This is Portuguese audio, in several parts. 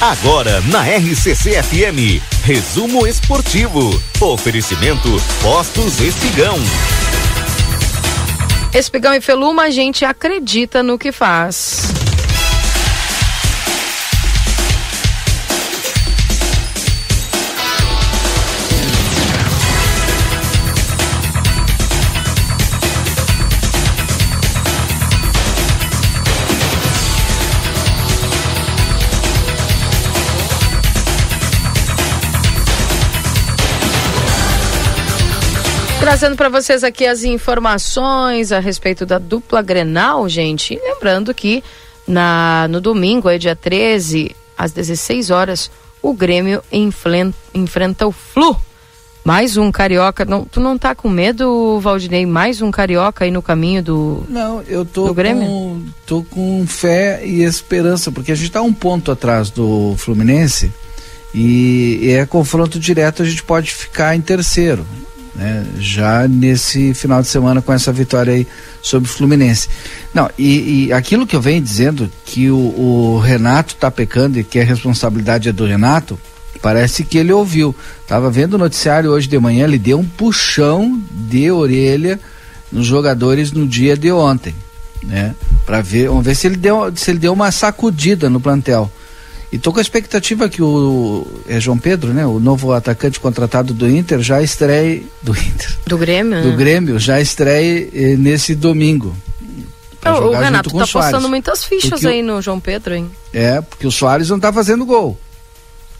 Agora na RCC FM, resumo esportivo. Oferecimento Postos Espigão. Espigão e Feluma, a gente acredita no que faz. Trazendo para vocês aqui as informações a respeito da dupla Grenal, gente. E lembrando que na, no domingo, aí, dia 13, às 16 horas, o Grêmio enfrenta o Flu. Mais um carioca. Não, tu não tá com medo, Valdinei? Mais um carioca aí no caminho do. Não, eu tô, com, tô com fé e esperança, porque a gente tá um ponto atrás do Fluminense e é confronto direto, a gente pode ficar em terceiro né? já nesse final de semana com essa vitória aí sobre o Fluminense. Não, e, e aquilo que eu venho dizendo que o, o Renato está pecando e que a responsabilidade é do Renato, parece que ele ouviu. Tava vendo o noticiário hoje de manhã, ele deu um puxão de orelha nos jogadores no dia de ontem, né? Para ver, vamos ver se ele deu se ele deu uma sacudida no plantel. E tô com a expectativa que o é João Pedro, né, o novo atacante contratado do Inter já estreie do Inter. Do Grêmio. Do né? Grêmio já estreie eh, nesse domingo. O Renato tá postando muitas fichas porque aí no João Pedro, hein? É, porque o Soares não tá fazendo gol.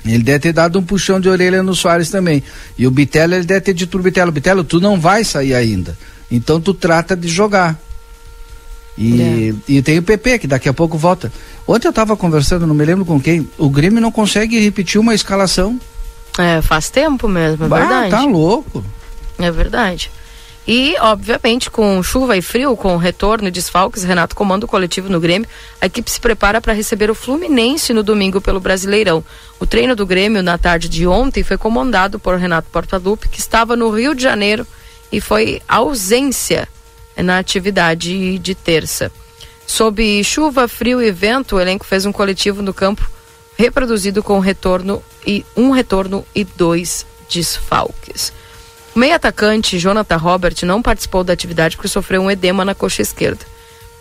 Ele deve ter dado um puxão de orelha no Soares também. E o Bitelo, ele deve ter dito pro Bitelo, Bitelo, tu não vai sair ainda. Então tu trata de jogar. E, é. e tem o PP, que daqui a pouco volta. Ontem eu estava conversando, não me lembro com quem, o Grêmio não consegue repetir uma escalação. É, faz tempo mesmo, é bah, verdade. Tá louco. É verdade. E, obviamente, com chuva e frio, com retorno e desfalques, Renato comanda o coletivo no Grêmio. A equipe se prepara para receber o Fluminense no domingo pelo Brasileirão. O treino do Grêmio na tarde de ontem foi comandado por Renato Portaluppi, que estava no Rio de Janeiro e foi ausência na atividade de terça. Sob chuva, frio e vento, o elenco fez um coletivo no campo reproduzido com retorno e um retorno e dois desfalques. O meio atacante Jonathan Robert não participou da atividade porque sofreu um edema na coxa esquerda.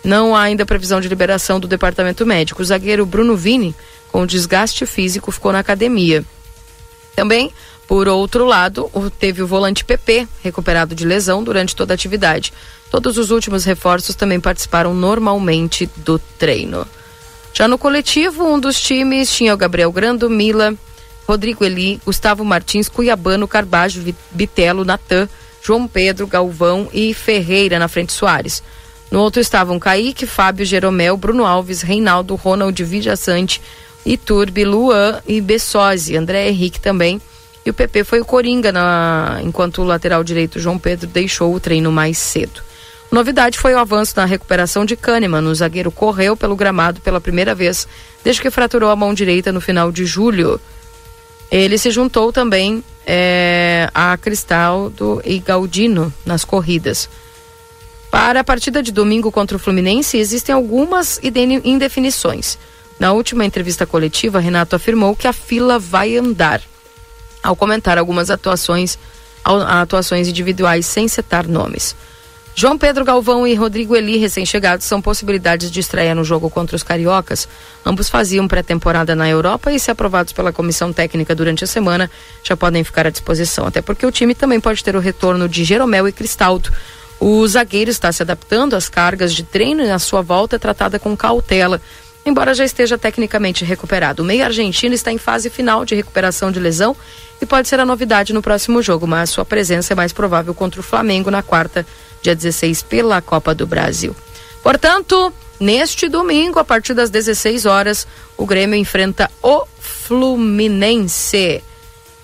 Não há ainda previsão de liberação do departamento médico. O zagueiro Bruno Vini, com desgaste físico, ficou na academia. Também, por outro lado, teve o volante PP, recuperado de lesão durante toda a atividade. Todos os últimos reforços também participaram normalmente do treino. Já no coletivo, um dos times tinha o Gabriel Grando, Mila, Rodrigo Eli, Gustavo Martins, Cuiabano, Carbajo, Bitelo, Natan, João Pedro, Galvão e Ferreira na frente Soares. No outro estavam Kaique, Fábio, Jeromel, Bruno Alves, Reinaldo, Ronald, Vijaçante, Iturbe, Luan e Bessosi, André Henrique também. E o PP foi o Coringa, na... enquanto o lateral direito João Pedro deixou o treino mais cedo. Novidade foi o avanço na recuperação de Kahneman. O zagueiro correu pelo gramado pela primeira vez desde que fraturou a mão direita no final de julho. Ele se juntou também é, a Cristaldo e Galdino nas corridas. Para a partida de domingo contra o Fluminense, existem algumas indefinições. Na última entrevista coletiva, Renato afirmou que a fila vai andar. Ao comentar algumas atuações, atuações individuais sem citar nomes. João Pedro Galvão e Rodrigo Eli, recém-chegados, são possibilidades de estreia no jogo contra os cariocas. Ambos faziam pré-temporada na Europa e, se aprovados pela comissão técnica durante a semana, já podem ficar à disposição. Até porque o time também pode ter o retorno de Jeromel e Cristaldo. O zagueiro está se adaptando às cargas de treino e a sua volta é tratada com cautela embora já esteja tecnicamente recuperado. O meio argentino está em fase final de recuperação de lesão e pode ser a novidade no próximo jogo, mas sua presença é mais provável contra o Flamengo na quarta dia 16, pela Copa do Brasil. Portanto, neste domingo, a partir das 16 horas, o Grêmio enfrenta o Fluminense.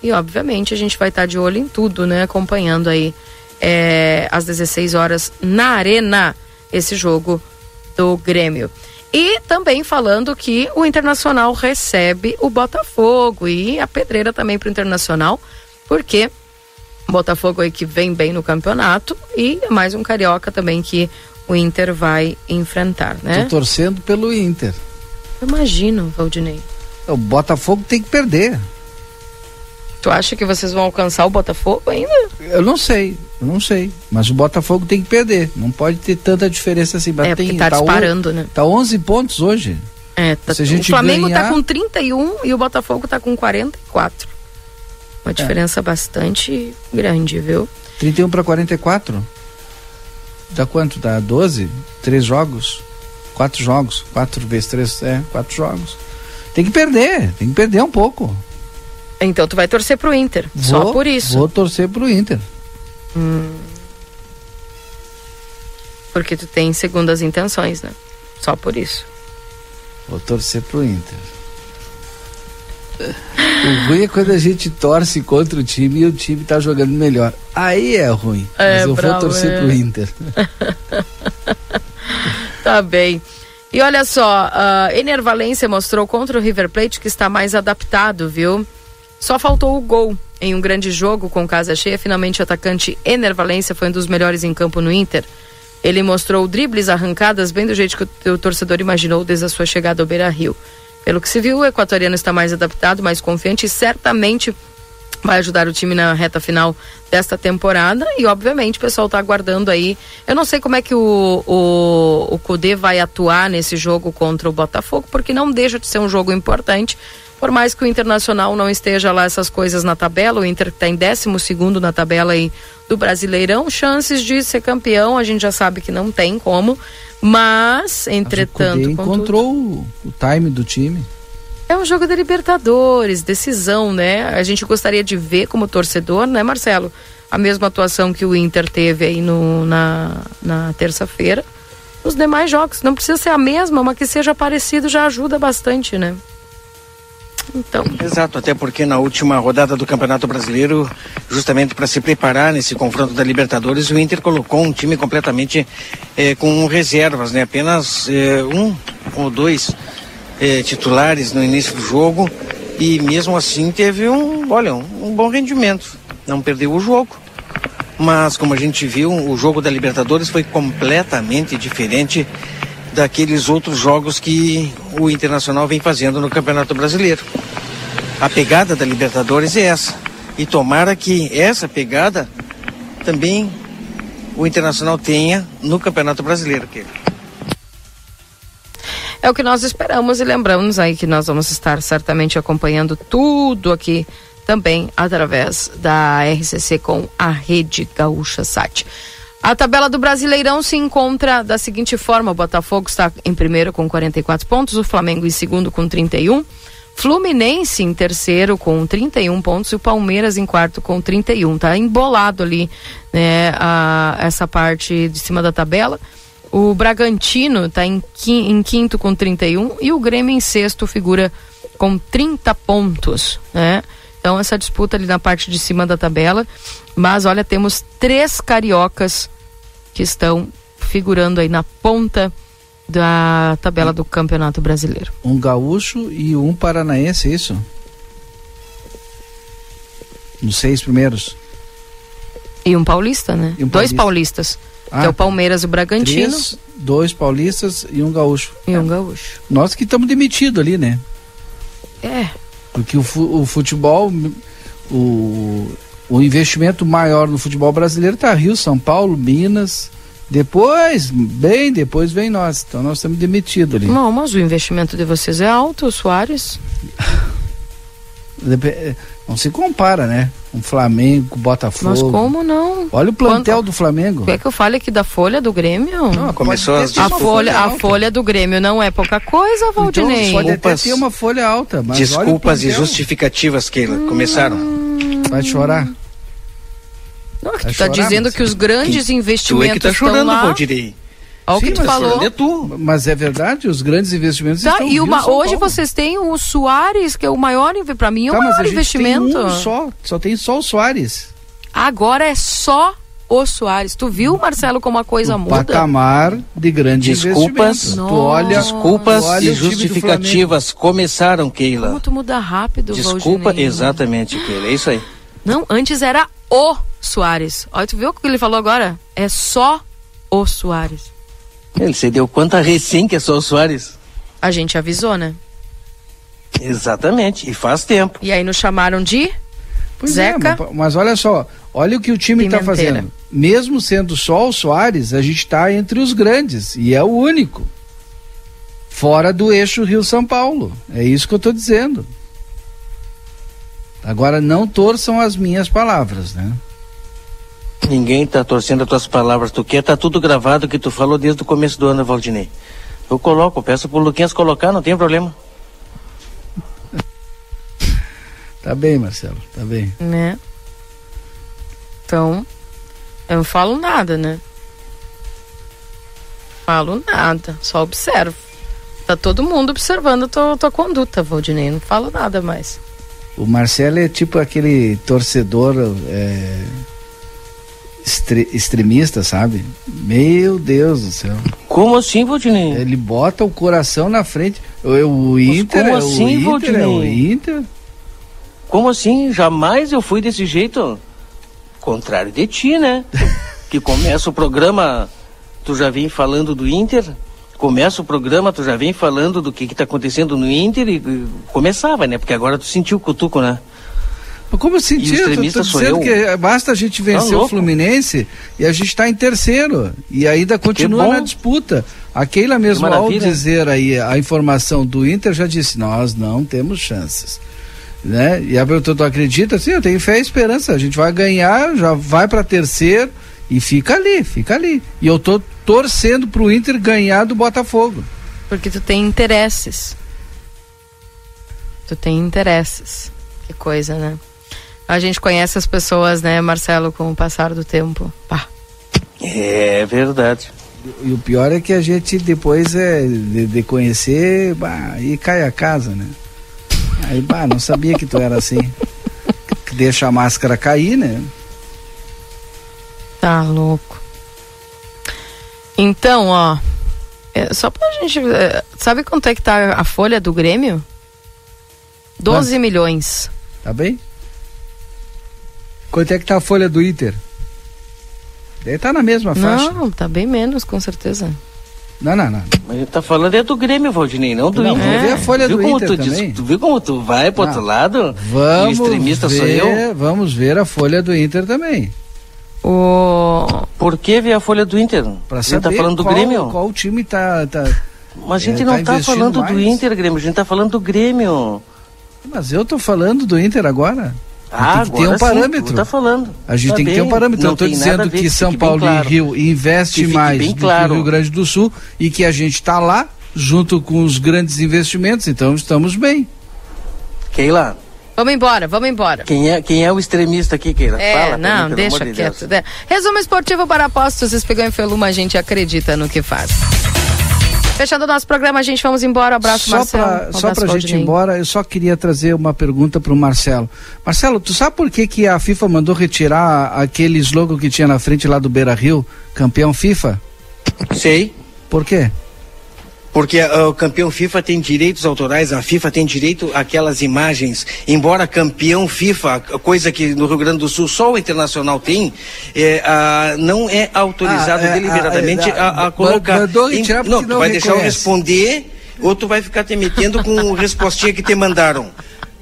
E, obviamente, a gente vai estar de olho em tudo, né? Acompanhando aí é, às 16 horas na Arena esse jogo do Grêmio. E também falando que o Internacional recebe o Botafogo e a pedreira também para o Internacional, porque Botafogo aí que vem bem no campeonato e mais um carioca também que o Inter vai enfrentar, né? Tô torcendo pelo Inter. Eu imagino, Valdinei. O Botafogo tem que perder. Tu acha que vocês vão alcançar o Botafogo ainda? Eu não sei, eu não sei. Mas o Botafogo tem que perder. Não pode ter tanta diferença assim. é, tem, tá, tá disparando, o, né? Tá 11 pontos hoje. É, tá, Se a gente o Flamengo tá ganhar... tá com 31 e o Botafogo tá com 44. Uma é. diferença bastante grande, viu? 31 para 44? Dá quanto? Dá 12? Três jogos? Quatro jogos? Quatro vezes três? É, quatro jogos. Tem que perder, tem que perder um pouco. Então tu vai torcer pro Inter, vou, só por isso. Vou torcer pro Inter. Hum. Porque tu tem segundas intenções, né? Só por isso. Vou torcer pro Inter. O ruim é quando a gente torce contra o time e o time tá jogando melhor. Aí é ruim. É, mas eu bravo, vou torcer é. pro Inter. tá bem. E olha só, uh, Enervalência mostrou contra o River Plate que está mais adaptado, viu? Só faltou o gol em um grande jogo com casa cheia. Finalmente, o atacante Enervalência foi um dos melhores em campo no Inter. Ele mostrou dribles arrancadas bem do jeito que o, torcedor imaginou desde a sua chegada ao Beira Rio. Pelo que se viu, o equatoriano está mais adaptado, mais confiante e certamente vai ajudar o time na reta final desta temporada e obviamente o pessoal está aguardando aí. Eu não sei como é que o, o, o Cudê vai atuar nesse jogo contra o Botafogo, porque não deixa de ser um jogo importante. Por mais que o Internacional não esteja lá essas coisas na tabela, o Inter está em 12 na tabela aí do Brasileirão, chances de ser campeão a gente já sabe que não tem como, mas entretanto. Mas o encontrou o, o time do time. É um jogo da Libertadores, decisão, né? A gente gostaria de ver como torcedor, né, Marcelo? A mesma atuação que o Inter teve aí no, na, na terça-feira. Os demais jogos, não precisa ser a mesma, mas que seja parecido já ajuda bastante, né? Então. Exato, até porque na última rodada do Campeonato Brasileiro, justamente para se preparar nesse confronto da Libertadores, o Inter colocou um time completamente eh, com reservas, né? Apenas eh, um ou dois eh, titulares no início do jogo e mesmo assim teve um, olha, um, um bom rendimento. Não perdeu o jogo. Mas como a gente viu, o jogo da Libertadores foi completamente diferente daqueles outros jogos que o Internacional vem fazendo no Campeonato Brasileiro. A pegada da Libertadores é essa. E tomara que essa pegada também o Internacional tenha no Campeonato Brasileiro. É o que nós esperamos e lembramos aí que nós vamos estar certamente acompanhando tudo aqui também através da RCC com a Rede Gaúcha Sat. A tabela do Brasileirão se encontra da seguinte forma: o Botafogo está em primeiro com 44 pontos, o Flamengo em segundo com 31, Fluminense em terceiro com 31 pontos e o Palmeiras em quarto com 31. Tá embolado ali, né, a, essa parte de cima da tabela. O Bragantino está em, quinto com 31 e o Grêmio em sexto figura com 30 pontos, né? Então essa disputa ali na parte de cima da tabela. Mas olha, temos três cariocas que estão figurando aí na ponta da tabela do Campeonato Brasileiro. Um gaúcho e um paranaense, é isso? Nos seis primeiros. E um paulista, né? Um Dois paulistas. Ah, que é o Palmeiras e o Bragantino. Três, dois paulistas e um gaúcho. E um gaúcho. Nós que estamos demitidos ali, né? É. Porque o, o futebol, o, o investimento maior no futebol brasileiro está Rio, São Paulo, Minas. Depois, bem depois vem nós. Então nós estamos demitidos ali. Não, mas o investimento de vocês é alto, Soares. Não se compara, né? Um Flamengo, Botafogo. Mas como não? Olha o plantel Quanto... do Flamengo. Quer que eu fale aqui da folha do Grêmio? Não, começou a, a folha, a folha do Grêmio não é pouca coisa, então, Valdinei. Então, pode até ter uma folha alta, mas Desculpas e justificativas que hum... começaram. Vai chorar. Não, que tu tá dizendo que os grandes que, investimentos tu é que tá chorando, lá... Valdirei. Olha o que tu falou. É tu. Mas é verdade, os grandes investimentos tá, estão e uma, Hoje vocês têm o Soares, que é o maior, para mim, é o tá, maior investimento. um só, só tem só o Soares. Agora é só o Soares. Tu viu, Marcelo, como a coisa o muda? patamar de grande Desculpas, tu olha, desculpas olha e justificativas começaram, Keila. Como tu muda rápido, Desculpa, Valdinei. exatamente, Keila, é isso aí. Não, antes era o Soares. Olha, tu viu o que ele falou agora? É só o Soares. Ele se deu quanto recém que é só o Soares? A gente avisou, né? Exatamente, e faz tempo. E aí nos chamaram de pois é, Zeca. É, mas, mas, olha só, olha o que o time está fazendo. Mesmo sendo só o Soares, a gente está entre os grandes e é o único. Fora do eixo Rio-São Paulo. É isso que eu estou dizendo. Agora não torçam as minhas palavras, né? Ninguém está torcendo as tuas palavras. Tu quer, tá tudo gravado que tu falou desde o começo do ano, Valdinei. Eu coloco, peço pro Luquinhas colocar, não tem problema. Tá bem, Marcelo, tá bem. Né? Então, eu não falo nada, né? Falo nada, só observo. Tá todo mundo observando a tua, tua conduta, Valdinei. Não falo nada mais. O Marcelo é tipo aquele torcedor é, extre, extremista, sabe? Meu Deus do céu. Como assim, Valdinei? Ele bota o coração na frente. O, o Inter, como é, assim, o Inter é o Inter. Como assim? Jamais eu fui desse jeito. Contrário de ti, né? que começa o programa, tu já vem falando do Inter. Começa o programa, tu já vem falando do que está acontecendo no Inter e, e, começava, né? Porque agora tu sentiu o cutuco, né? Como sentir? Eu tô, tô dizendo que basta a gente vencer tá o Fluminense e a gente está em terceiro. E ainda continua na disputa. A Keila mesmo, ao dizer aí a informação do Inter, já disse, nós não temos chances. Né? E a pergunta, tu acredita? Sim, eu tenho fé e esperança. A gente vai ganhar, já vai para terceiro e fica ali, fica ali. E eu tô torcendo pro Inter ganhar do Botafogo. Porque tu tem interesses. Tu tem interesses. Que coisa, né? A gente conhece as pessoas, né, Marcelo, com o passar do tempo. Pá. É verdade. E o pior é que a gente depois é de, de conhecer, bah, e cai a casa, né? Aí, bah, não sabia que tu era assim. Deixa a máscara cair, né? Tá louco. Então, ó, é, só pra gente. É, sabe quanto é que tá a folha do Grêmio? 12 Quanto? milhões. Tá bem? Quanto é que tá a folha do Inter? Deve estar tá na mesma faixa. Não, tá bem menos, com certeza. Não, não, não. Mas ele tá falando é do Grêmio, Valdinei, não do não, Inter. Vamos ver a folha viu do Inter tu também. Diz, tu viu como tu vai pro não. outro lado? Vamos o extremista ver, sou eu? Vamos ver a folha do Inter também. O... Por que ver a folha do Inter? Pra tá saber tá falando do qual, Grêmio? Qual time tá... tá Mas a gente é, não tá, tá falando mais. do Inter, Grêmio, a gente tá falando do Grêmio. Mas eu tô falando do Inter agora. Ah, tem que ter um parâmetro. Sim, tá falando. A gente tá tem bem, que ter um parâmetro. Eu estou dizendo que São Paulo claro. e Rio investe mais do claro. que o Rio Grande do Sul e que a gente está lá junto com os grandes investimentos, então estamos bem. Keila. Vamos embora, vamos embora. Quem é, quem é o extremista aqui, Keila? É, Fala não, mim, deixa quieto. De Resumo esportivo para apostos, Espigão e Feluma, a gente acredita no que faz. Fechando o nosso programa, a gente vamos embora. Abraço, só Marcelo. Pra, um só para a gente ir embora, eu só queria trazer uma pergunta para o Marcelo. Marcelo, tu sabe por que, que a FIFA mandou retirar aquele slogan que tinha na frente lá do Beira Rio, campeão FIFA? Sei. Por quê? Porque uh, o campeão FIFA tem direitos autorais, a FIFA tem direito àquelas imagens. Embora campeão FIFA, coisa que no Rio Grande do Sul só o internacional tem, é, não é autorizado ah, é, deliberadamente ah, é, a, a, colocar. Em, não, não, vai deixar eu responder ou tu vai ficar te metendo com respostinha que te mandaram.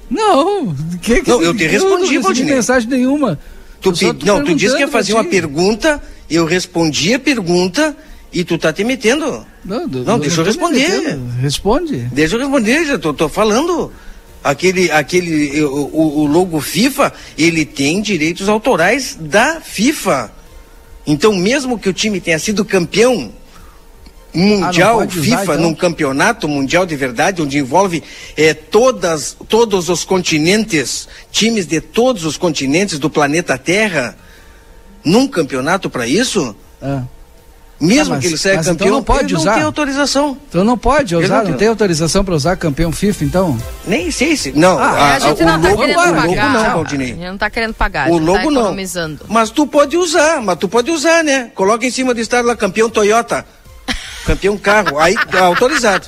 Não, que, que, não, eu te respondi, eu não recebi mensagem nenhuma. Tu, não, tu disse que ia fazer uma pergunta, eu respondi a pergunta e tu tá te metendo. Não, do, não deixa eu responder. Responde. Deixa eu responder, já tô, tô falando. Aquele, aquele, o, o logo FIFA, ele tem direitos autorais da FIFA. Então, mesmo que o time tenha sido campeão mundial, ah, FIFA, usar, então? num campeonato mundial de verdade, onde envolve é, todas, todos os continentes, times de todos os continentes do planeta Terra, num campeonato para isso, ah. Mesmo ah, mas, que ele seja então campeão, então não pode usar. não tem autorização. Então não pode usar, não tem... não tem... autorização para usar campeão FIFA, então? Nem sei se. Não, ah, a, a, gente não está querendo pagar. O logo não, Valdinei. A gente não está querendo pagar. O logo tá não. Mas tu pode usar, mas tu pode usar, né? Coloca em cima do estado lá campeão Toyota. Campeão carro, aí tá autorizado.